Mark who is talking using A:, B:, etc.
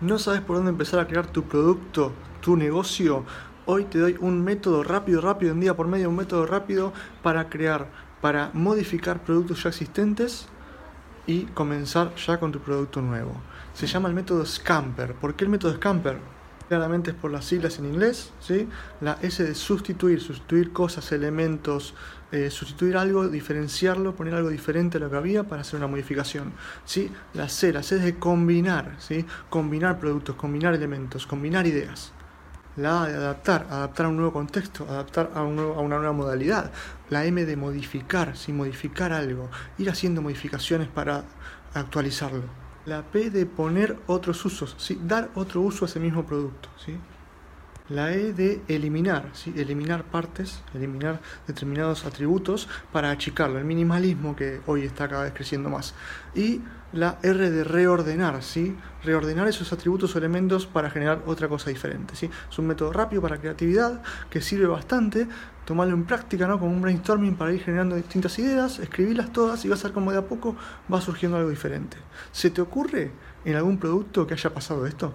A: ¿No sabes por dónde empezar a crear tu producto, tu negocio? Hoy te doy un método rápido, rápido, en día por medio, un método rápido para crear, para modificar productos ya existentes y comenzar ya con tu producto nuevo. Se llama el método Scamper. ¿Por qué el método Scamper? Claramente es por las siglas en inglés, ¿sí? La S de sustituir, sustituir cosas, elementos, eh, sustituir algo, diferenciarlo, poner algo diferente a lo que había para hacer una modificación, ¿sí? La C, la C es de combinar, ¿sí? Combinar productos, combinar elementos, combinar ideas. La A de adaptar, adaptar a un nuevo contexto, adaptar a, a una nueva modalidad. La M de modificar, ¿sí? modificar algo, ir haciendo modificaciones para actualizarlo. La P de poner otros usos, ¿sí? dar otro uso a ese mismo producto. ¿sí? La E de eliminar, ¿sí? eliminar partes, eliminar determinados atributos para achicarlo, el minimalismo que hoy está cada vez creciendo más. Y la R de reordenar, ¿sí? reordenar esos atributos o elementos para generar otra cosa diferente. ¿sí? Es un método rápido para creatividad que sirve bastante, tomarlo en práctica ¿no? como un brainstorming para ir generando distintas ideas, escribirlas todas y vas a ver cómo de a poco va surgiendo algo diferente. ¿Se te ocurre en algún producto que haya pasado esto?